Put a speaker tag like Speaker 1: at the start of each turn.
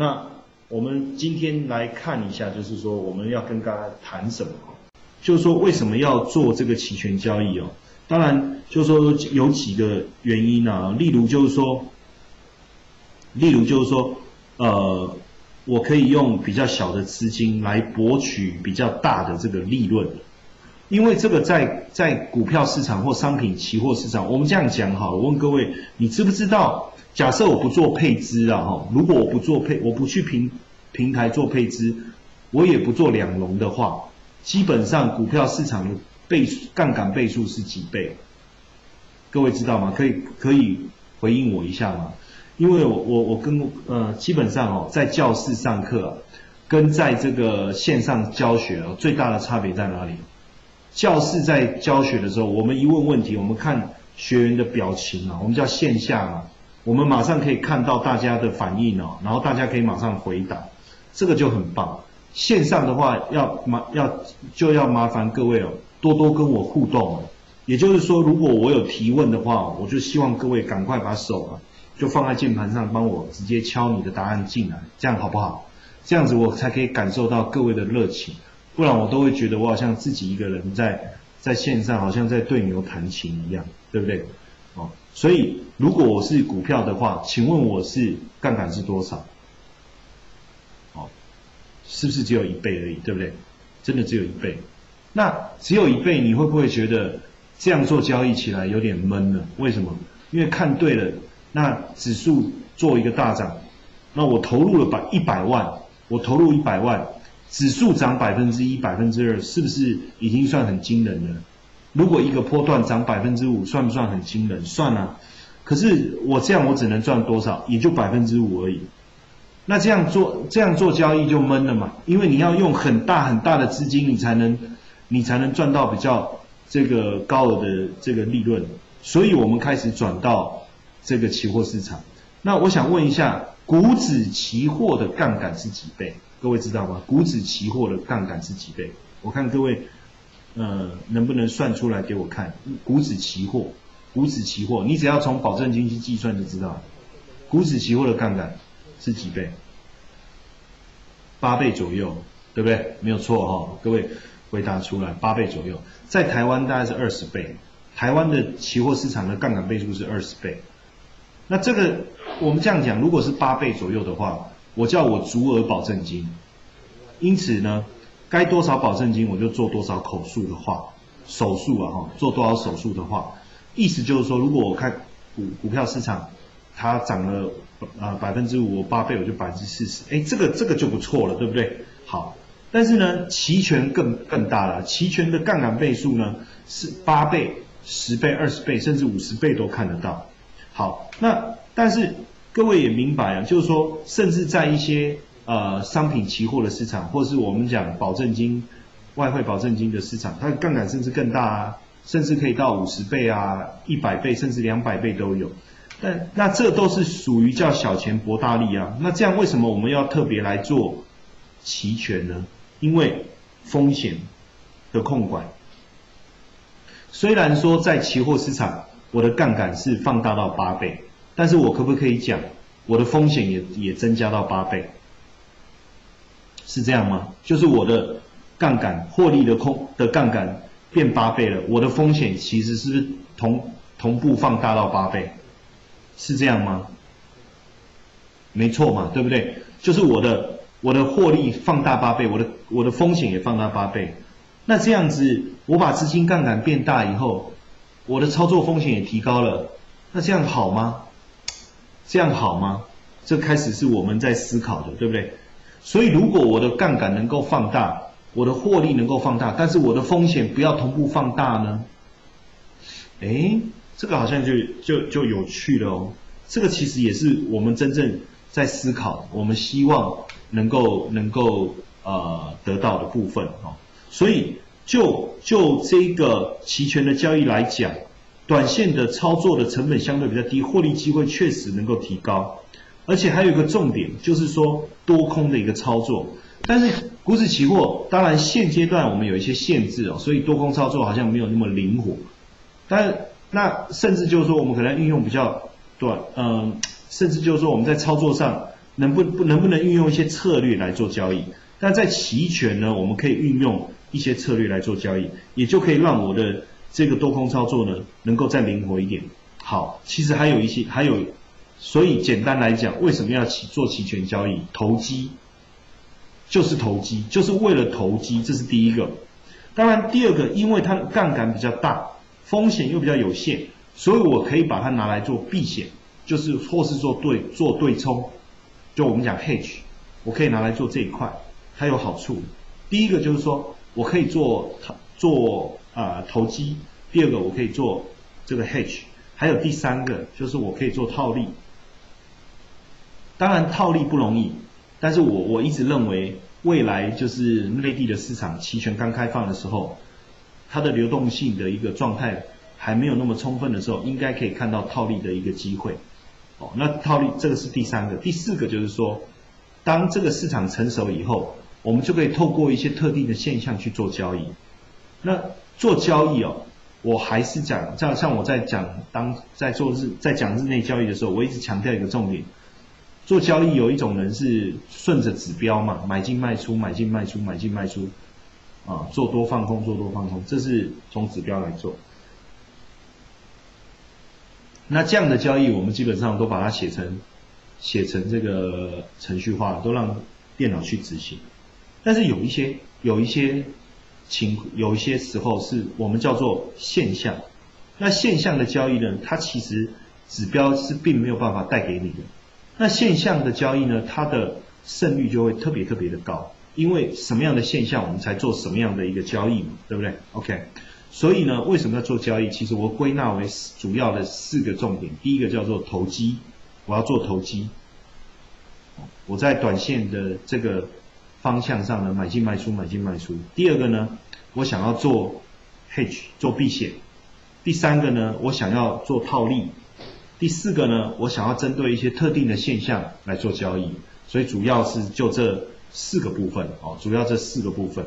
Speaker 1: 那我们今天来看一下，就是说我们要跟大家谈什么？就是说为什么要做这个期权交易哦？当然，就是说有几个原因啊，例如就是说，例如就是说，呃，我可以用比较小的资金来博取比较大的这个利润，因为这个在在股票市场或商品期货市场，我们这样讲哈，我问各位，你知不知道？假设我不做配资啊哈，如果我不做配，我不去平平台做配资，我也不做两融的话，基本上股票市场的倍杠杆倍数是几倍？各位知道吗？可以可以回应我一下吗？因为我我我跟呃基本上哦，在教室上课跟在这个线上教学哦，最大的差别在哪里？教室在教学的时候，我们一问问题，我们看学员的表情啊，我们叫线下嘛。我们马上可以看到大家的反应哦，然后大家可以马上回答，这个就很棒。线上的话要麻要就要麻烦各位哦，多多跟我互动哦。也就是说，如果我有提问的话，我就希望各位赶快把手啊就放在键盘上，帮我直接敲你的答案进来，这样好不好？这样子我才可以感受到各位的热情，不然我都会觉得我好像自己一个人在在线上，好像在对牛弹琴一样，对不对？哦，所以如果我是股票的话，请问我是杠杆是多少？哦，是不是只有一倍而已？对不对？真的只有一倍。那只有一倍，你会不会觉得这样做交易起来有点闷呢？为什么？因为看对了，那指数做一个大涨，那我投入了百一百万，我投入一百万，指数涨百分之一、百分之二，是不是已经算很惊人了？如果一个波段涨百分之五，算不算很惊人？算啊。可是我这样我只能赚多少？也就百分之五而已。那这样做这样做交易就闷了嘛？因为你要用很大很大的资金，你才能你才能赚到比较这个高额的这个利润。所以我们开始转到这个期货市场。那我想问一下，股指期货的杠杆是几倍？各位知道吗？股指期货的杠杆是几倍？我看各位。呃，能不能算出来给我看？股指期货，股指期货，你只要从保证金去计算就知道，股指期货的杠杆是几倍？八倍左右，对不对？没有错哈，各位回答出来，八倍左右，在台湾大概是二十倍，台湾的期货市场的杠杆倍数是二十倍。那这个我们这样讲，如果是八倍左右的话，我叫我足额保证金，因此呢。该多少保证金我就做多少口述的话，手术啊哈，做多少手术的话，意思就是说，如果我看股股票市场它涨了啊百分之五，我八倍我就百分之四十，哎，这个这个就不错了，对不对？好，但是呢，期权更更大了，期权的杠杆倍数呢是八倍、十倍、二十倍，甚至五十倍都看得到。好，那但是各位也明白啊，就是说，甚至在一些呃，商品期货的市场，或是我们讲保证金、外汇保证金的市场，它的杠杆甚至更大啊，甚至可以到五十倍啊、一百倍，甚至两百倍都有。但那这都是属于叫小钱博大利啊。那这样为什么我们要特别来做期权呢？因为风险的控管。虽然说在期货市场，我的杠杆是放大到八倍，但是我可不可以讲，我的风险也也增加到八倍？是这样吗？就是我的杠杆获利的空的杠杆变八倍了，我的风险其实是同同步放大到八倍，是这样吗？没错嘛，对不对？就是我的我的获利放大八倍，我的我的风险也放大八倍。那这样子，我把资金杠杆变大以后，我的操作风险也提高了，那这样好吗？这样好吗？这开始是我们在思考的，对不对？所以，如果我的杠杆能够放大，我的获利能够放大，但是我的风险不要同步放大呢？哎，这个好像就就就有趣了哦。这个其实也是我们真正在思考，我们希望能够能够呃得到的部分哦。所以，就就这个期权的交易来讲，短线的操作的成本相对比较低，获利机会确实能够提高。而且还有一个重点，就是说多空的一个操作。但是股指期货，当然现阶段我们有一些限制哦，所以多空操作好像没有那么灵活。但那甚至就是说，我们可能运用比较短，嗯，甚至就是说我们在操作上能不不能不能运用一些策略来做交易？但在期权呢，我们可以运用一些策略来做交易，也就可以让我的这个多空操作呢，能够再灵活一点。好，其实还有一些，还有，所以简单来讲，为什么要期做期权交易？投机，就是投机，就是为了投机，这是第一个。当然，第二个，因为它杠杆比较大，风险又比较有限，所以我可以把它拿来做避险，就是或是做对做对冲，就我们讲 hedge，我可以拿来做这一块，它有好处。第一个就是说我可以做做啊投机，第二个我可以做这个 hedge。还有第三个，就是我可以做套利。当然套利不容易，但是我我一直认为，未来就是内地的市场期权刚开放的时候，它的流动性的一个状态还没有那么充分的时候，应该可以看到套利的一个机会。哦，那套利这个是第三个，第四个就是说，当这个市场成熟以后，我们就可以透过一些特定的现象去做交易。那做交易哦。我还是讲，像像我在讲当在做日在讲日内交易的时候，我一直强调一个重点：做交易有一种人是顺着指标嘛，买进卖出，买进卖出，买进卖出，啊，做多放空，做多放空，这是从指标来做。那这样的交易，我们基本上都把它写成写成这个程序化，都让电脑去执行。但是有一些有一些。情有一些时候是我们叫做现象，那现象的交易呢，它其实指标是并没有办法带给你的。那现象的交易呢，它的胜率就会特别特别的高，因为什么样的现象我们才做什么样的一个交易嘛，对不对？OK，所以呢，为什么要做交易？其实我归纳为主要的四个重点。第一个叫做投机，我要做投机，我在短线的这个。方向上呢，买进卖出，买进卖出。第二个呢，我想要做 hedge 做避险。第三个呢，我想要做套利。第四个呢，我想要针对一些特定的现象来做交易。所以主要是就这四个部分哦，主要这四个部分。